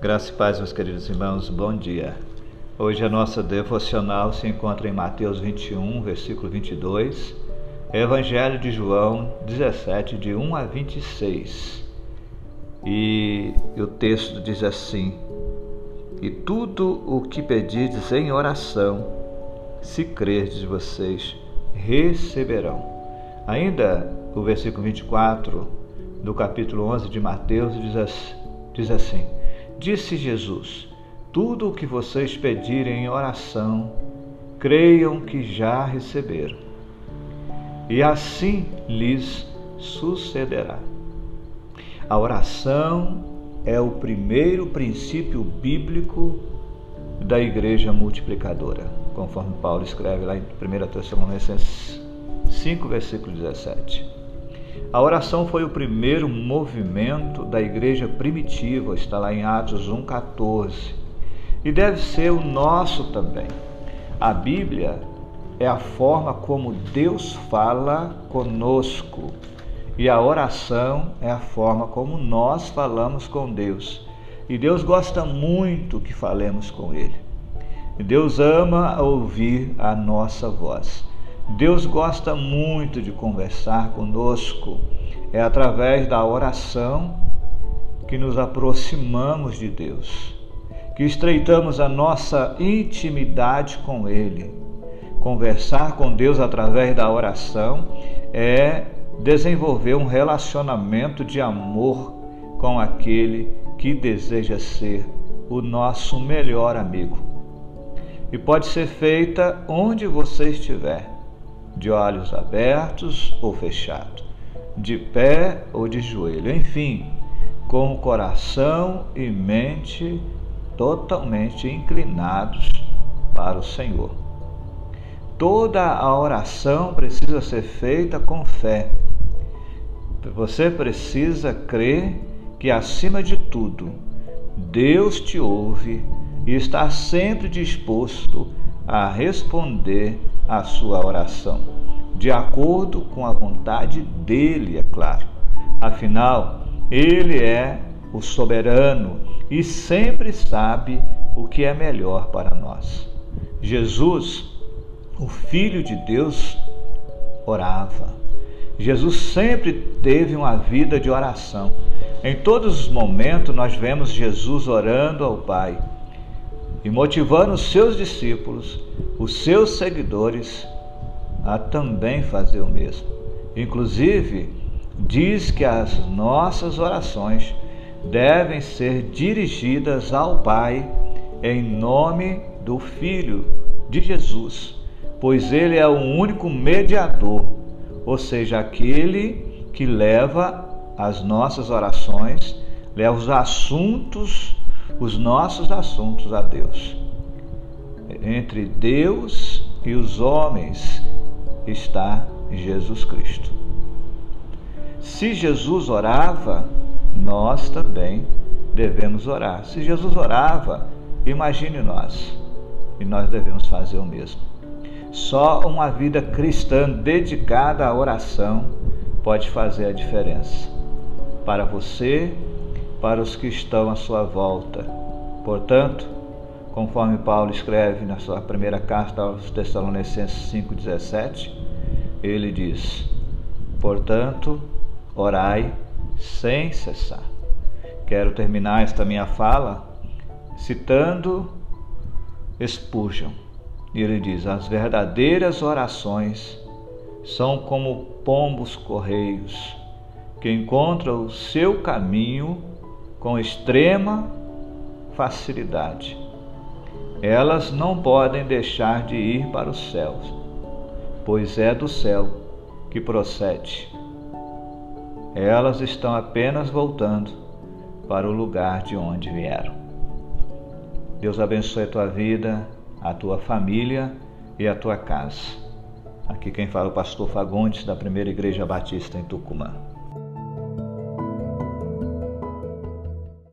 Graça e paz, meus queridos irmãos, bom dia. Hoje a nossa devocional se encontra em Mateus 21, versículo 22, Evangelho de João 17, de 1 a 26. E o texto diz assim: E tudo o que pedides em oração, se crerdes vocês, receberão. Ainda o versículo 24 do capítulo 11 de Mateus diz assim: Disse Jesus: Tudo o que vocês pedirem em oração, creiam que já receberam, e assim lhes sucederá. A oração é o primeiro princípio bíblico da igreja multiplicadora, conforme Paulo escreve lá em 1 Tessalonicenses 5, versículo 17. A oração foi o primeiro movimento da igreja primitiva, está lá em Atos 1,14, e deve ser o nosso também. A Bíblia é a forma como Deus fala conosco, e a oração é a forma como nós falamos com Deus. E Deus gosta muito que falemos com Ele. Deus ama ouvir a nossa voz. Deus gosta muito de conversar conosco. É através da oração que nos aproximamos de Deus, que estreitamos a nossa intimidade com Ele. Conversar com Deus através da oração é desenvolver um relacionamento de amor com aquele que deseja ser o nosso melhor amigo. E pode ser feita onde você estiver de olhos abertos ou fechados, de pé ou de joelho, enfim, com o coração e mente totalmente inclinados para o Senhor. Toda a oração precisa ser feita com fé. Você precisa crer que, acima de tudo, Deus te ouve e está sempre disposto a responder a sua oração, de acordo com a vontade dele, é claro. Afinal, ele é o soberano e sempre sabe o que é melhor para nós. Jesus, o Filho de Deus, orava. Jesus sempre teve uma vida de oração. Em todos os momentos nós vemos Jesus orando ao Pai e motivando os seus discípulos, os seus seguidores, a também fazer o mesmo. Inclusive, diz que as nossas orações devem ser dirigidas ao Pai em nome do Filho de Jesus, pois ele é o único mediador, ou seja, aquele que leva as nossas orações, leva os assuntos os nossos assuntos a Deus. Entre Deus e os homens está Jesus Cristo. Se Jesus orava, nós também devemos orar. Se Jesus orava, imagine nós, e nós devemos fazer o mesmo. Só uma vida cristã dedicada à oração pode fazer a diferença para você para os que estão à sua volta. Portanto, conforme Paulo escreve na sua primeira carta aos Tessalonicenses 5,17, ele diz: Portanto, orai sem cessar. Quero terminar esta minha fala citando Spurgeon. Ele diz: As verdadeiras orações são como pombos correios que encontram o seu caminho com extrema facilidade. Elas não podem deixar de ir para os céus, pois é do céu que procede. Elas estão apenas voltando para o lugar de onde vieram. Deus abençoe a tua vida, a tua família e a tua casa. Aqui quem fala é o pastor Fagundes, da Primeira Igreja Batista em Tucumã.